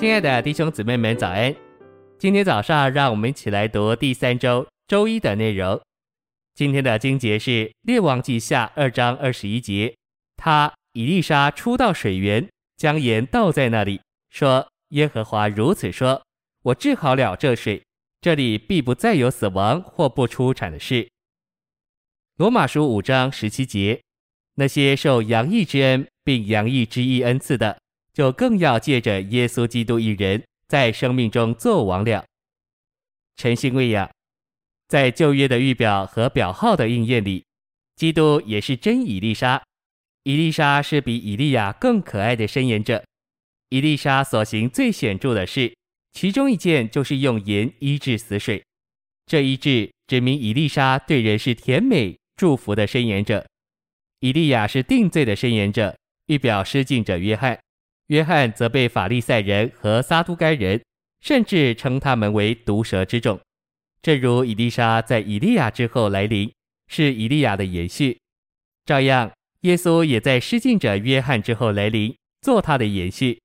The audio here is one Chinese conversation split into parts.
亲爱的弟兄姊妹们，早安！今天早上，让我们一起来读第三周周一的内容。今天的经节是《列王记下》二章二十一节。他以利沙出到水源，将盐倒在那里，说：“耶和华如此说，我治好了这水，这里必不再有死亡或不出产的事。”罗马书五章十七节。那些受洋溢之恩并洋溢之意恩赐的，就更要借着耶稣基督一人，在生命中作王了。晨星喂养，在旧约的预表和表号的应验里，基督也是真以利沙。以利沙是比以利亚更可爱的伸言者。以利沙所行最显著的事，其中一件就是用盐医治死水。这医治指明以利沙对人是甜美祝福的伸言者。以利亚是定罪的伸言者，预表施敬者约翰。约翰则被法利赛人和撒都该人，甚至称他们为毒蛇之种。正如以利沙在以利亚之后来临，是以利亚的延续，照样耶稣也在施浸者约翰之后来临，做他的延续。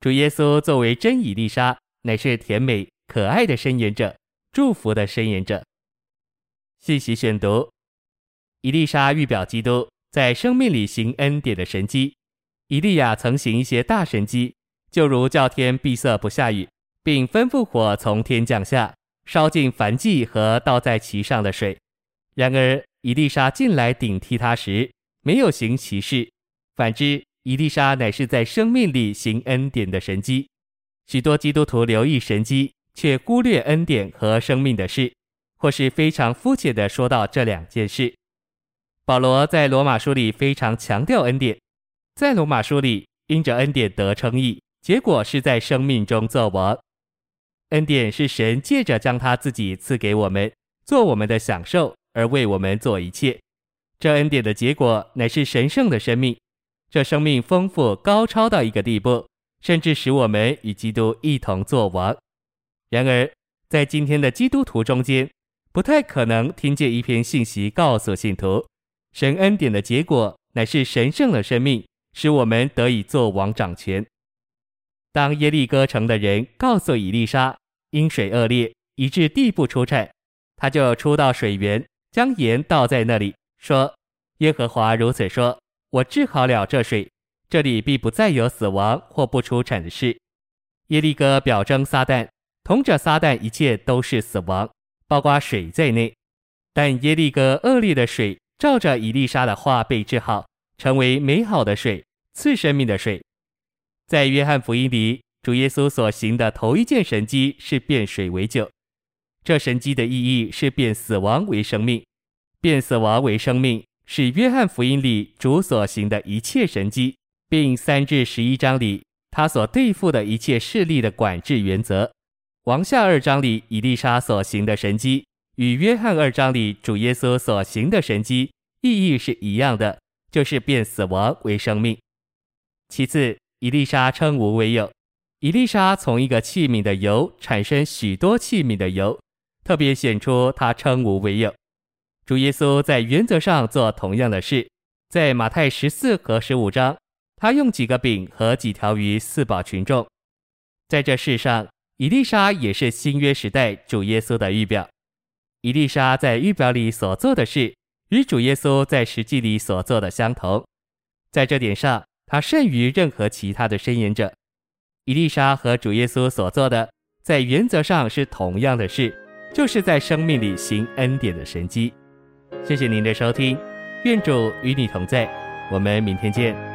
主耶稣作为真以利沙，乃是甜美可爱的伸言者，祝福的伸言者。信息选读：以利沙预表基督。在生命里行恩典的神迹，以利亚曾行一些大神迹，就如叫天闭塞不下雨，并吩咐火从天降下，烧尽凡祭和倒在其上的水。然而，伊丽莎进来顶替他时，没有行其事；反之，伊丽莎乃是在生命里行恩典的神迹。许多基督徒留意神迹，却忽略恩典和生命的事，或是非常肤浅地说到这两件事。保罗在罗马书里非常强调恩典，在罗马书里，因着恩典得称义，结果是在生命中作王。恩典是神借着将他自己赐给我们，做我们的享受，而为我们做一切。这恩典的结果乃是神圣的生命，这生命丰富高超到一个地步，甚至使我们与基督一同作王。然而，在今天的基督徒中间，不太可能听见一篇信息告诉信徒。神恩典的结果乃是神圣的生命，使我们得以作王掌权。当耶利哥城的人告诉以利沙，因水恶劣，以致地不出产，他就出到水源，将盐倒在那里，说：“耶和华如此说，我治好了这水，这里必不再有死亡或不出产的事。”耶利哥表征撒旦，同着撒旦一切都是死亡，包括水在内。但耶利哥恶劣的水。照着以利沙的话被治好，成为美好的水，赐生命的水。在约翰福音里，主耶稣所行的头一件神迹是变水为酒。这神迹的意义是变死亡为生命，变死亡为生命是约翰福音里主所行的一切神迹，并三至十一章里他所对付的一切势力的管制原则。王下二章里以利沙所行的神迹。与约翰二章里主耶稣所行的神迹意义是一样的，就是变死亡为生命。其次，以丽莎称无为有，以丽莎从一个器皿的油产生许多器皿的油，特别显出他称无为有。主耶稣在原则上做同样的事，在马太十四和十五章，他用几个饼和几条鱼赐饱群众。在这世上，以丽莎也是新约时代主耶稣的预表。以丽莎在预表里所做的事，与主耶稣在实际里所做的相同。在这点上，他胜于任何其他的申言者。伊丽莎和主耶稣所做的，在原则上是同样的事，就是在生命里行恩典的神迹。谢谢您的收听，愿主与你同在，我们明天见。